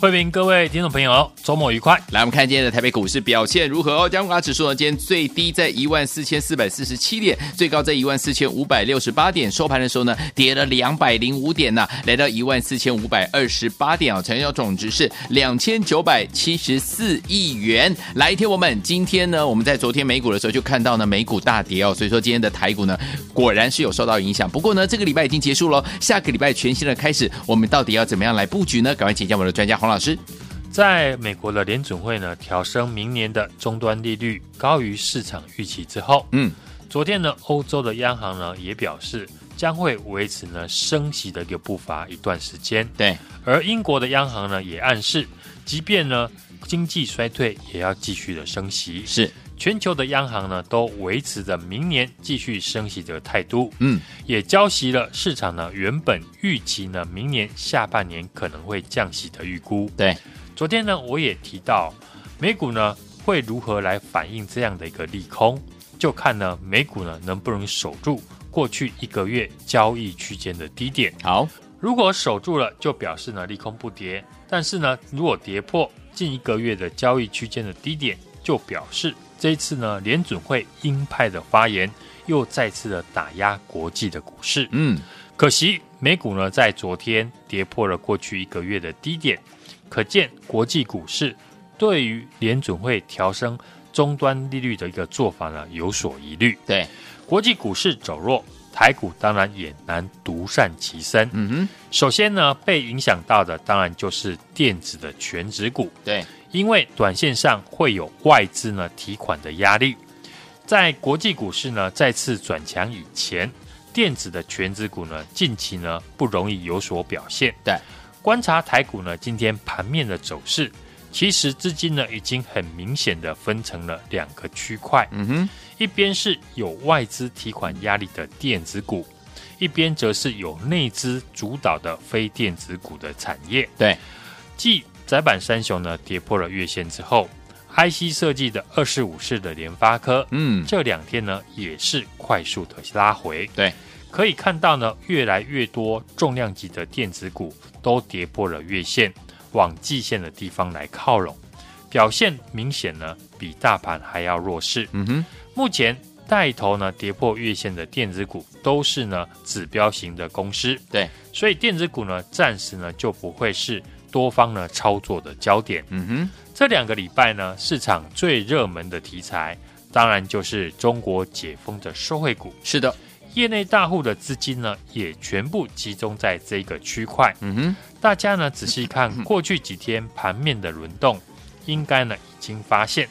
欢迎各位听众朋友，周末愉快！来，我们看今天的台北股市表现如何哦？加权指数呢，今天最低在一万四千四百四十七点，最高在一万四千五百六十八点，收盘的时候呢，跌了两百零五点呢，来到一万四千五百二十八点啊，成交总值是两千九百七十四亿元。来，听我们，今天呢，我们在昨天美股的时候就看到呢，美股大跌哦，所以说今天的台股呢，果然是有受到影响。不过呢，这个礼拜已经结束了，下个礼拜全新的开始，我们到底要怎么样来布局呢？赶快请教我们的专家黄老师，在美国的联准会呢调升明年的终端利率高于市场预期之后，嗯，昨天呢欧洲的央行呢也表示将会维持呢升息的一个步伐一段时间，对，而英国的央行呢也暗示，即便呢经济衰退也要继续的升息，是全球的央行呢都维持着明年继续升息的态度，嗯，也浇熄了市场呢原本预期呢明年下半年可能会降息的预估，对。昨天呢，我也提到美股呢会如何来反映这样的一个利空，就看呢美股呢能不能守住过去一个月交易区间的低点。好，如果守住了，就表示呢利空不跌；但是呢，如果跌破近一个月的交易区间的低点，就表示这一次呢联准会鹰派的发言又再次的打压国际的股市。嗯，可惜美股呢在昨天跌破了过去一个月的低点。可见国际股市对于联准会调升终端利率的一个做法呢有所疑虑。对，国际股市走弱，台股当然也难独善其身。嗯哼，首先呢被影响到的当然就是电子的全值股。对，因为短线上会有外资呢提款的压力，在国际股市呢再次转强以前，电子的全资股呢近期呢不容易有所表现。对。观察台股呢，今天盘面的走势，其实资金呢已经很明显的分成了两个区块。嗯哼，一边是有外资提款压力的电子股，一边则是有内资主导的非电子股的产业。对，继载板三雄呢跌破了月线之后，IC 设计的二四五四的联发科，嗯，这两天呢也是快速的拉回。对。可以看到呢，越来越多重量级的电子股都跌破了月线，往季线的地方来靠拢，表现明显呢比大盘还要弱势。嗯哼，目前带头呢跌破月线的电子股都是呢指标型的公司，对，所以电子股呢暂时呢就不会是多方呢操作的焦点。嗯哼，这两个礼拜呢市场最热门的题材，当然就是中国解封的受惠股。是的。业内大户的资金呢，也全部集中在这个区块。嗯哼，大家呢仔细看过去几天盘面的轮动，应该呢已经发现，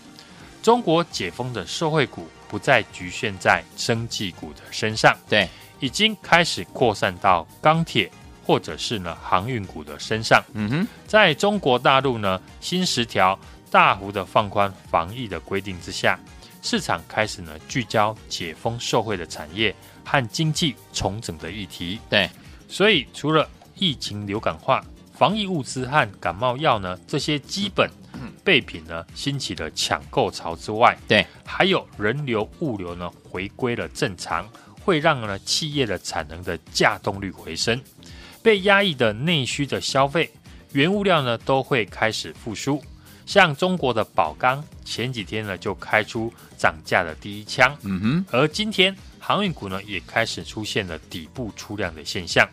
中国解封的受惠股不再局限在生技股的身上，对，已经开始扩散到钢铁或者是呢航运股的身上。嗯哼，在中国大陆呢新十条大幅的放宽防疫的规定之下，市场开始呢聚焦解封受惠的产业。和经济重整的议题，对，所以除了疫情流感化、防疫物资和感冒药呢这些基本备品呢兴起了抢购潮之外，对，还有人流物流呢回归了正常，会让呢企业的产能的价动率回升，被压抑的内需的消费，原物料呢都会开始复苏，像中国的宝钢前几天呢就开出涨价的第一枪，嗯哼，而今天。航运股呢也开始出现了底部出量的现象，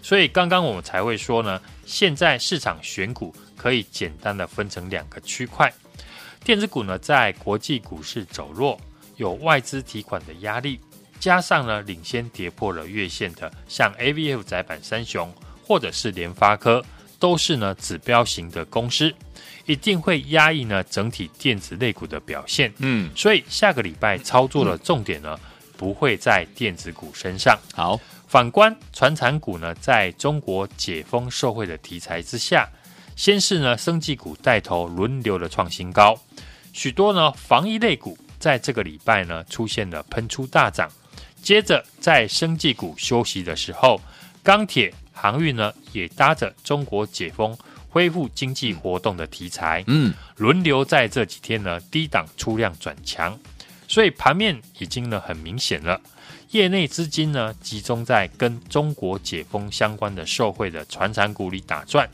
所以刚刚我们才会说呢，现在市场选股可以简单的分成两个区块。电子股呢在国际股市走弱，有外资提款的压力，加上呢领先跌破了月线的，像 AVF 窄板三雄或者是联发科，都是呢指标型的公司，一定会压抑呢整体电子类股的表现。嗯，所以下个礼拜操作的重点呢。不会在电子股身上。好，反观传产股呢，在中国解封受惠的题材之下，先是呢生技股带头轮流的创新高，许多呢防疫类股在这个礼拜呢出现了喷出大涨。接着在生技股休息的时候，钢铁、航运呢也搭着中国解封。恢复经济活动的题材，嗯，轮流在这几天呢低档出量转强，所以盘面已经呢很明显了。业内资金呢集中在跟中国解封相关的受惠的传产股里打转，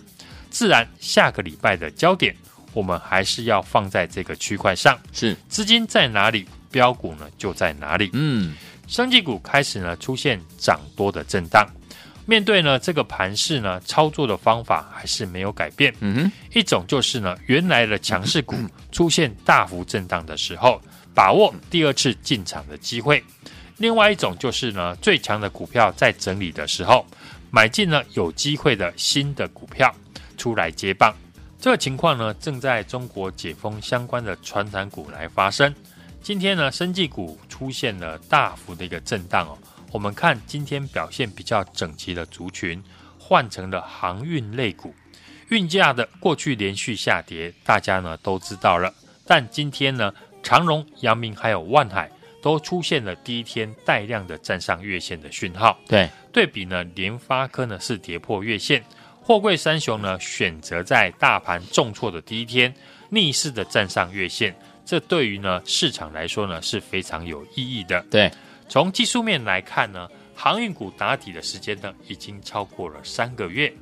自然下个礼拜的焦点我们还是要放在这个区块上。是资金在哪里，标股呢就在哪里。嗯，生技股开始呢出现涨多的震荡。面对呢这个盘势呢，操作的方法还是没有改变。嗯哼，一种就是呢，原来的强势股出现大幅震荡的时候，把握第二次进场的机会；另外一种就是呢，最强的股票在整理的时候，买进了有机会的新的股票出来接棒。这个情况呢，正在中国解封相关的传产股来发生。今天呢，生技股出现了大幅的一个震荡哦。我们看今天表现比较整齐的族群，换成了航运类股，运价的过去连续下跌，大家呢都知道了。但今天呢，长荣、阳明还有万海都出现了第一天带量的站上月线的讯号。对，对比呢，联发科呢是跌破月线，货柜三雄呢选择在大盘重挫的第一天逆势的站上月线，这对于呢市场来说呢是非常有意义的。对。从技术面来看呢，航运股打底的时间呢，已经超过了三个月。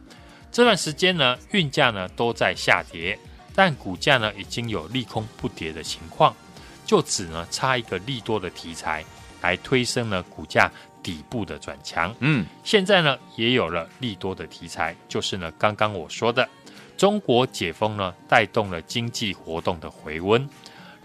这段时间呢，运价呢都在下跌，但股价呢已经有利空不跌的情况，就只呢差一个利多的题材来推升呢股价底部的转强。嗯，现在呢也有了利多的题材，就是呢刚刚我说的，中国解封呢带动了经济活动的回温。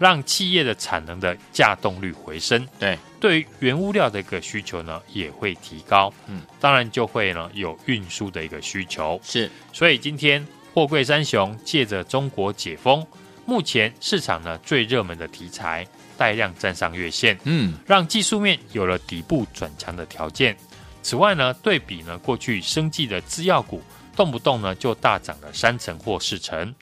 让企业的产能的稼动率回升，对，对于原物料的一个需求呢也会提高，嗯，当然就会呢有运输的一个需求，是，所以今天货柜三雄借着中国解封，目前市场呢最热门的题材带量站上月线，嗯，让技术面有了底部转强的条件。此外呢，对比呢过去生技的制药股，动不动呢就大涨了三成或四成。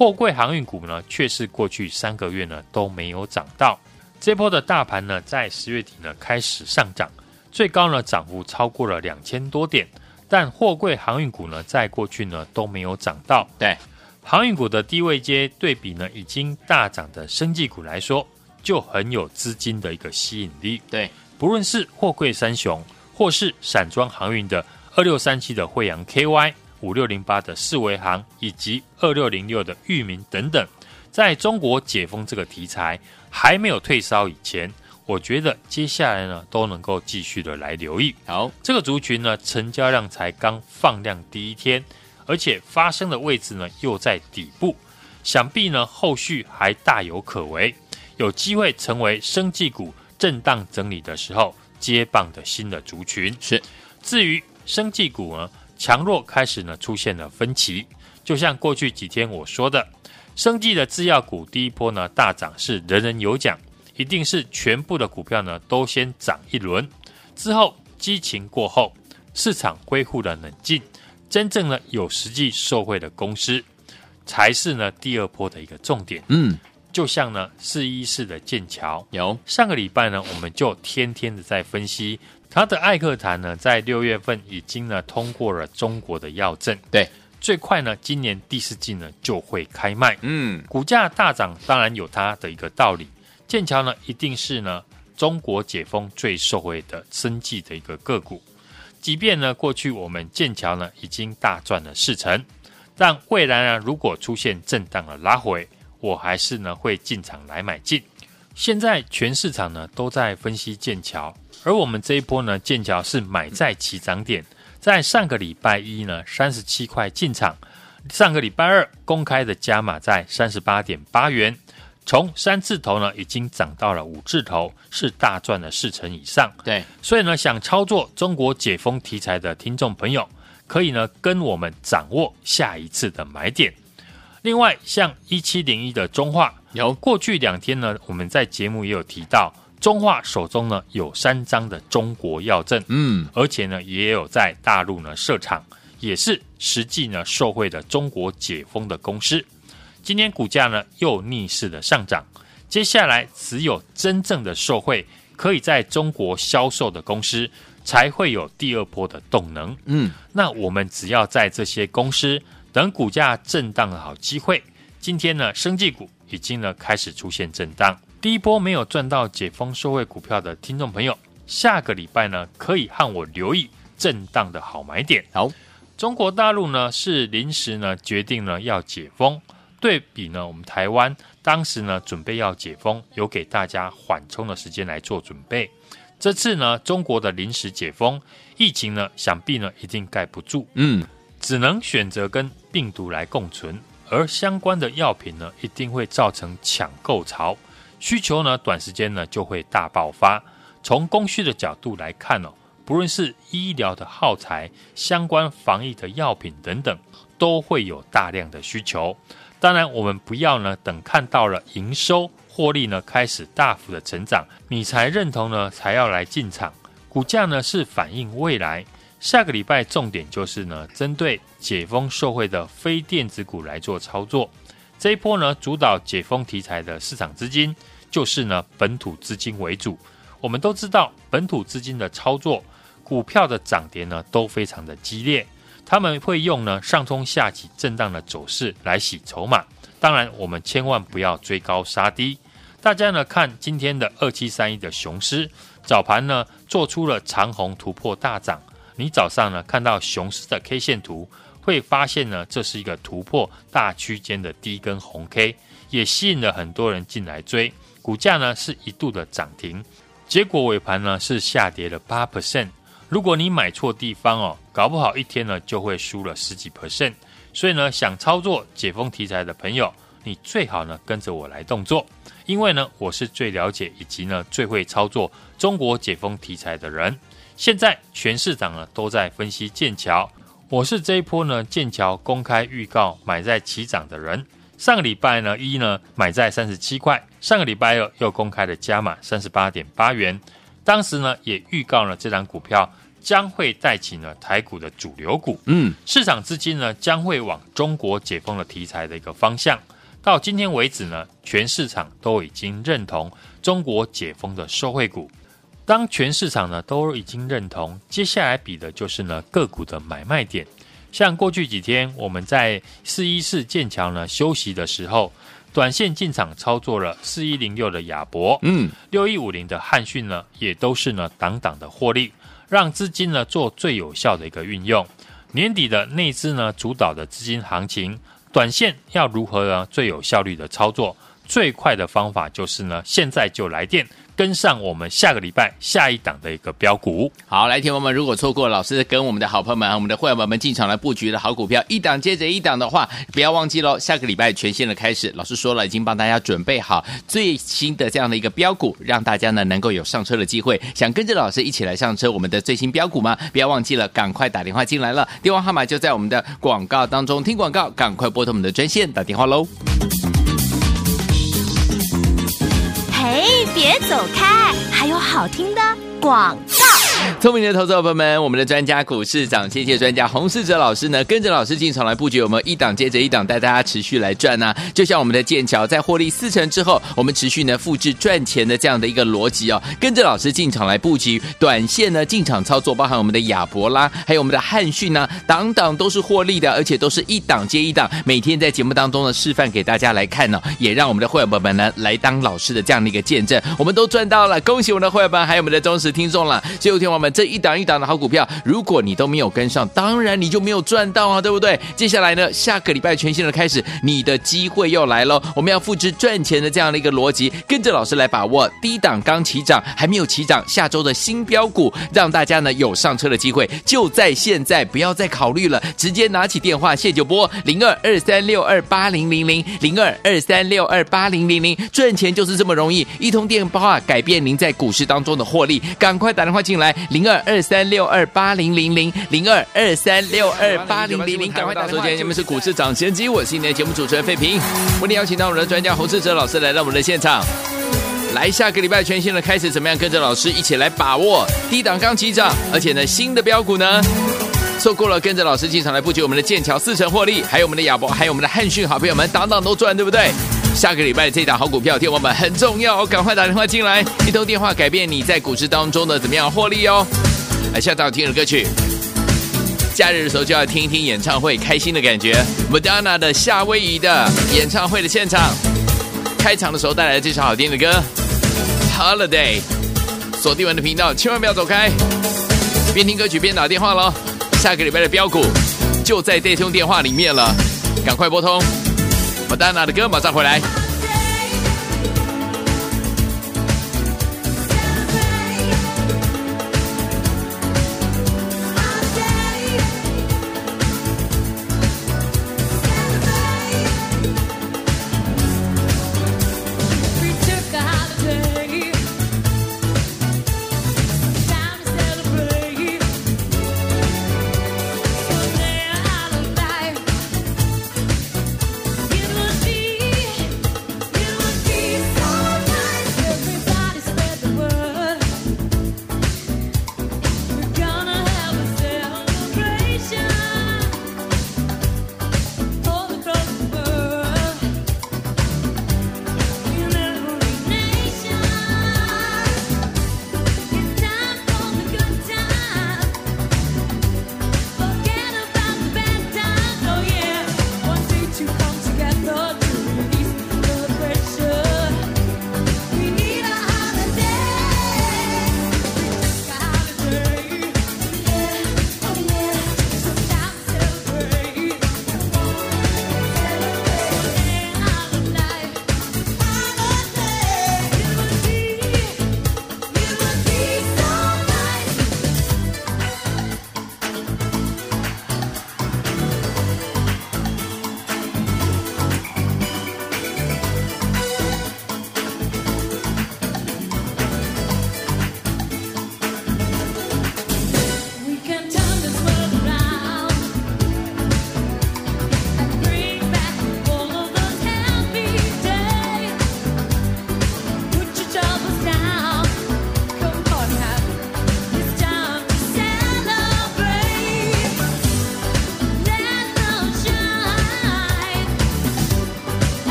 货柜航运股呢，却是过去三个月呢都没有涨到。这波的大盘呢，在十月底呢开始上涨，最高呢涨幅超过了两千多点。但货柜航运股呢，在过去呢都没有涨到。对，航运股的低位阶对比呢已经大涨的生技股来说，就很有资金的一个吸引力。对，不论是货柜三雄，或是散装航运的二六三七的慧洋 KY。五六零八的四维行以及二六零六的域名等等，在中国解封这个题材还没有退烧以前，我觉得接下来呢都能够继续的来留意。好，这个族群呢成交量才刚放量第一天，而且发生的位置呢又在底部，想必呢后续还大有可为，有机会成为生技股震荡整理的时候接棒的新的族群。是，至于生技股呢？强弱开始呢出现了分歧，就像过去几天我说的，生技的制药股第一波呢大涨是人人有奖，一定是全部的股票呢都先涨一轮，之后激情过后，市场恢复了冷静，真正呢有实际受惠的公司，才是呢第二波的一个重点。嗯，就像呢四一四的剑桥，有上个礼拜呢我们就天天的在分析。它的艾克坦呢，在六月份已经呢通过了中国的药证，对，最快呢今年第四季呢就会开卖，嗯，股价大涨当然有它的一个道理。剑桥呢一定是呢中国解封最受惠的生计的一个个股，即便呢过去我们剑桥呢已经大赚了四成，但未来呢如果出现震荡的拉回，我还是呢会进场来买进。现在全市场呢都在分析剑桥。而我们这一波呢，剑桥是买在起涨点，在上个礼拜一呢，三十七块进场，上个礼拜二公开的加码在三十八点八元，从三字头呢已经涨到了五字头，是大赚了四成以上。对，所以呢，想操作中国解封题材的听众朋友，可以呢跟我们掌握下一次的买点。另外，像一七零一的中化，有过去两天呢，我们在节目也有提到。中化手中呢有三张的中国药证，嗯，而且呢也有在大陆呢设厂，也是实际呢受惠的中国解封的公司。今天股价呢又逆势的上涨，接下来只有真正的受惠，可以在中国销售的公司，才会有第二波的动能。嗯，那我们只要在这些公司等股价震荡的好机会。今天呢，生技股已经呢开始出现震荡。第一波没有赚到解封收惠股票的听众朋友，下个礼拜呢可以和我留意震荡的好买点。好，中国大陆呢是临时呢决定呢要解封，对比呢我们台湾当时呢准备要解封，有给大家缓冲的时间来做准备。这次呢中国的临时解封，疫情呢想必呢一定盖不住，嗯，只能选择跟病毒来共存。而相关的药品呢，一定会造成抢购潮，需求呢，短时间呢就会大爆发。从供需的角度来看哦，不论是医疗的耗材、相关防疫的药品等等，都会有大量的需求。当然，我们不要呢等看到了营收获利呢开始大幅的成长，你才认同呢才要来进场。股价呢是反映未来。下个礼拜重点就是呢，针对解封受惠的非电子股来做操作。这一波呢，主导解封题材的市场资金就是呢本土资金为主。我们都知道，本土资金的操作，股票的涨跌呢都非常的激烈。他们会用呢上冲下起震荡的走势来洗筹码。当然，我们千万不要追高杀低。大家呢看今天的二七三一的雄狮，早盘呢做出了长红突破大涨。你早上呢看到雄狮的 K 线图，会发现呢这是一个突破大区间的第一根红 K，也吸引了很多人进来追，股价呢是一度的涨停，结果尾盘呢是下跌了八 percent。如果你买错地方哦，搞不好一天呢就会输了十几 percent。所以呢，想操作解封题材的朋友，你最好呢跟着我来动作，因为呢我是最了解以及呢最会操作中国解封题材的人。现在全市场呢都在分析剑桥，我是这一波呢剑桥公开预告买在起涨的人。上个礼拜呢一呢买在三十七块，上个礼拜二又公开的加码三十八点八元。当时呢也预告了这档股票将会带起呢台股的主流股，嗯，市场资金呢将会往中国解封的题材的一个方向。到今天为止呢，全市场都已经认同中国解封的受惠股。当全市场呢都已经认同，接下来比的就是呢个股的买卖点。像过去几天我们在四一四剑桥呢休息的时候，短线进场操作了四一零六的亚博，嗯，六一五零的汉讯呢，也都是呢档档的获利，让资金呢做最有效的一个运用。年底的内资呢主导的资金行情，短线要如何呢最有效率的操作？最快的方法就是呢现在就来电。跟上我们下个礼拜下一档的一个标股。好，来，听友们，如果错过老师跟我们的好朋友们、我们的会员们进场来布局的好股票，一档接着一档的话，不要忘记喽。下个礼拜全线的开始，老师说了，已经帮大家准备好最新的这样的一个标股，让大家呢能够有上车的机会。想跟着老师一起来上车我们的最新标股吗？不要忘记了，赶快打电话进来了，电话号码就在我们的广告当中。听广告，赶快拨通我们的专线打电话喽。哎，别走开，还有好听的广告。聪明的投资者朋友们，我们的专家股市长，谢谢专家。洪世哲老师呢，跟着老师进场来布局，我们一档接着一档带大家持续来赚呢、就像我们的剑桥在获利四成之后，我们持续呢复制赚钱的这样的一个逻辑哦，跟着老师进场来布局，短线呢进场操作，包含我们的亚伯啦，还有我们的汉讯呢，档档都是获利的，而且都是一档接一档，每天在节目当中呢示范给大家来看呢、也让我们的会员朋友们呢来当老师的这样的一个见证，我们都赚到了，恭喜我们的会员们，还有我们的忠实听众了。最后天我们这一档一档的好股票，如果你都没有跟上，当然你就没有赚到啊，对不对？接下来呢，下个礼拜全新的开始，你的机会又来喽。我们要复制赚钱的这样的一个逻辑，跟着老师来把握低档刚起涨，还没有起涨，下周的新标股，让大家呢有上车的机会，就在现在，不要再考虑了，直接拿起电话，现在就拨零二二三六二八零零零零二二三六二八零零零，赚钱就是这么容易，一通电话改变您在股市当中的获利，赶快打电话进来，零二二三六二八零零零零二二三六二八零零零，赶快打电话！今天是股市涨先机，我是今天的节目主持人费平，为您邀请到我们的专家洪志哲老师来到我们的现场。来，下个礼拜全新的开始，怎么样跟着老师一起来把握低档刚起涨，而且呢新的标股呢？错过了跟着老师进场来布局我们的剑桥四成获利，还有我们的亚博，还有我们的汉讯，好朋友们，档档都赚，对不对？下个礼拜这档好股票，天王们很重要，赶快打电话进来，一通电话改变你在股市当中的怎么样获利哦。来，下档听的歌曲，假日的时候就要听一听演唱会，开心的感觉。Madonna 的夏威夷的演唱会的现场，开场的时候带来这首好听的歌，Holiday。锁定我们的频道，千万不要走开，边听歌曲边打电话喽。下个礼拜的标股就在这通电话里面了，赶快拨通。我丹娜的歌马上回来。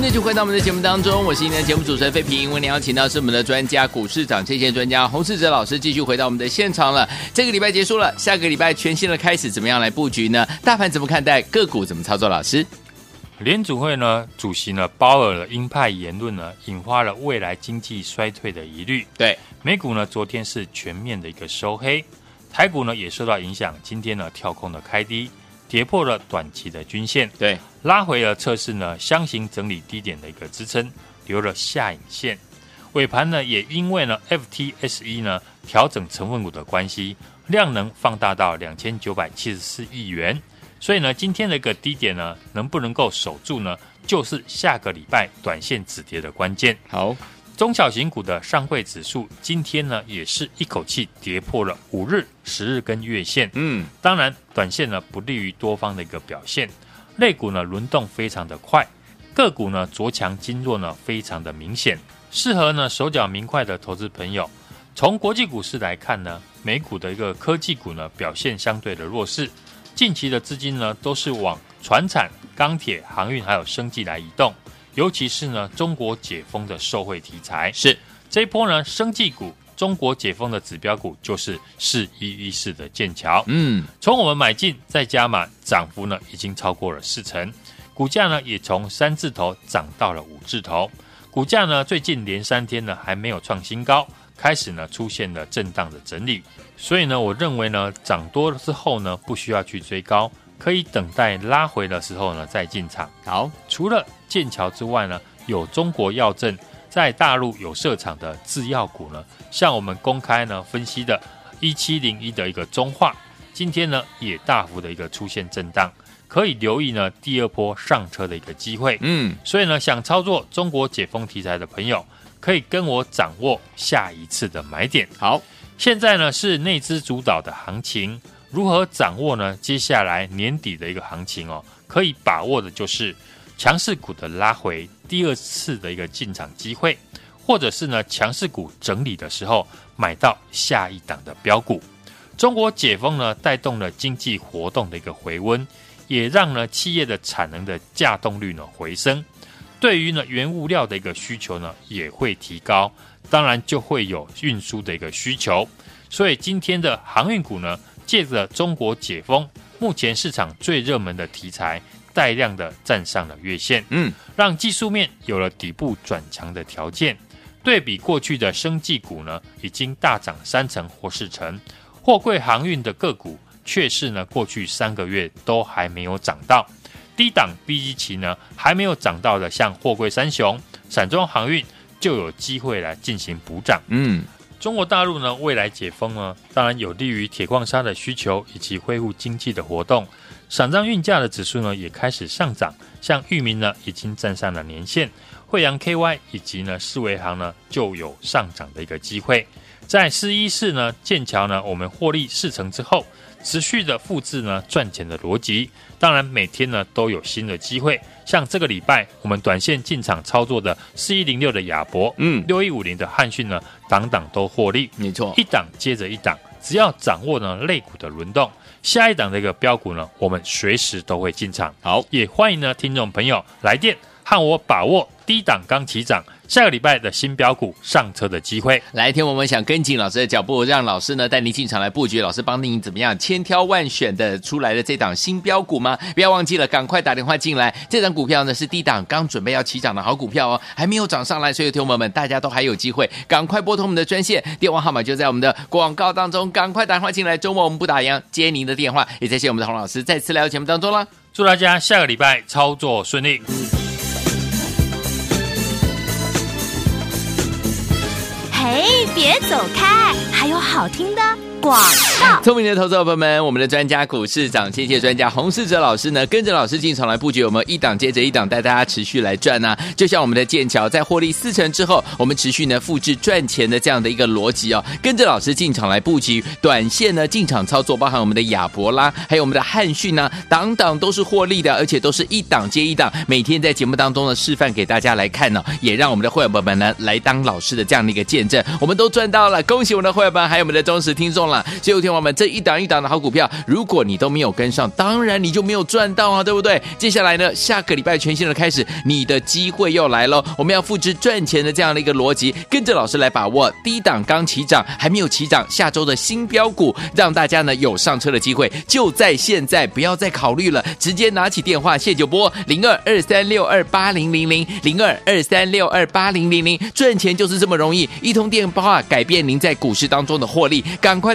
欢迎继续回到我们的节目当中，我是今天的节目主持人费平。为您邀请到是我们的专家股市长这些专家洪世哲老师，继续回到我们的现场了。这个礼拜结束了，下个礼拜全新的开始，怎么样来布局呢？大盘怎么看待？个股怎么操作？老师，联组会呢主席呢鲍尔的鹰派言论呢，引发了未来经济衰退的疑虑。对，美股呢昨天是全面的一个收黑，台股呢也受到影响，今天呢跳空的开低。跌破了短期的均线，对，拉回了测试呢箱型整理低点的一个支撑，留了下影线。尾盘呢也因为呢 FTSE 呢调整成分股的关系，量能放大到两千九百七十四亿元，所以呢今天的一个低点呢能不能够守住呢，就是下个礼拜短线止跌的关键。好。中小型股的上柜指数今天呢，也是一口气跌破了五日、十日跟月线。嗯，当然，短线呢不利于多方的一个表现。类股呢轮动非常的快，个股呢着强经弱呢非常的明显，适合呢手脚明快的投资朋友。从国际股市来看呢，美股的一个科技股呢表现相对的弱势，近期的资金呢都是往船产、钢铁、航运还有生技来移动。尤其是呢，中国解封的受惠题材是这一波呢，生技股、中国解封的指标股就是四一一四的剑桥。嗯，从我们买进再加码，涨幅呢已经超过了四成，股价呢也从三字头涨到了五字头。股价呢最近连三天呢还没有创新高，开始呢出现了震荡的整理。所以呢，我认为呢涨多了之后呢不需要去追高。可以等待拉回的时候呢，再进场。好，除了剑桥之外呢，有中国药证在大陆有设厂的制药股呢，像我们公开呢分析的一七零一的一个中化，今天呢也大幅的一个出现震荡，可以留意呢第二波上车的一个机会。嗯，所以呢，想操作中国解封题材的朋友，可以跟我掌握下一次的买点。好，现在呢是内资主导的行情。如何掌握呢？接下来年底的一个行情哦，可以把握的就是强势股的拉回，第二次的一个进场机会，或者是呢强势股整理的时候买到下一档的标股。中国解封呢，带动了经济活动的一个回温，也让呢企业的产能的稼动率呢回升，对于呢原物料的一个需求呢也会提高，当然就会有运输的一个需求，所以今天的航运股呢。借着中国解封，目前市场最热门的题材带量的站上了月线，嗯，让技术面有了底部转强的条件。对比过去的生技股呢，已经大涨三成或四成，货柜航运的个股却是呢过去三个月都还没有涨到。低档 B 基期呢还没有涨到的，像货柜三雄、散装航运就有机会来进行补涨，嗯。中国大陆呢，未来解封呢，当然有利于铁矿砂的需求以及恢复经济的活动。散装运价的指数呢，也开始上涨，像裕民呢，已经站上了年线，惠阳 KY 以及呢，四维行呢，就有上涨的一个机会。在四一四呢，剑桥呢，我们获利四成之后。持续的复制呢赚钱的逻辑，当然每天呢都有新的机会。像这个礼拜我们短线进场操作的四一零六的亚博，嗯，六一五零的汉讯呢，档档都获利，没错，一档接着一档，只要掌握呢类股的轮动，下一档的一个标股呢，我们随时都会进场。好，也欢迎呢听众朋友来电和我把握低档刚起涨。下个礼拜的新标股上车的机会，来听我们想跟紧老师的脚步，让老师呢带您进场来布局，老师帮您怎么样千挑万选的出来的这档新标股吗？不要忘记了，赶快打电话进来。这档股票呢是低档刚准备要起涨的好股票哦，还没有涨上来，所以听友们大家都还有机会，赶快拨通我们的专线，电话号码就在我们的广告当中，赶快打电话进来。周末我们不打烊，接您的电话，也谢谢我们的洪老师再次来到节目当中了。祝大家下个礼拜操作顺利。哎，别走开，还有好听的。广告，聪明的投资者朋友们，我们的专家股市长，谢谢专家洪世哲老师呢，跟着老师进场来布局，我们一档接着一档带大家持续来赚呢、就像我们的剑桥在获利四成之后，我们持续呢复制赚钱的这样的一个逻辑哦，跟着老师进场来布局，短线呢进场操作，包含我们的亚博啦，还有我们的汉讯呢，档档都是获利的，而且都是一档接一档，每天在节目当中呢示范给大家来看呢、也让我们的会员朋友们呢来当老师的这样的一个见证，我们都赚到了，恭喜我们的会员们，还有我们的忠实听众。了。所以，有天我们这一档一档的好股票，如果你都没有跟上，当然你就没有赚到啊，对不对？接下来呢，下个礼拜全新的开始，你的机会又来喽。我们要复制赚钱的这样的一个逻辑，跟着老师来把握低档刚起涨，还没有起涨，下周的新标股，让大家呢有上车的机会，就在现在，不要再考虑了，直接拿起电话谢九波零二二三六二八零零零零二二三六二八零零零，赚钱就是这么容易，一通电话改变您在股市当中的获利，赶快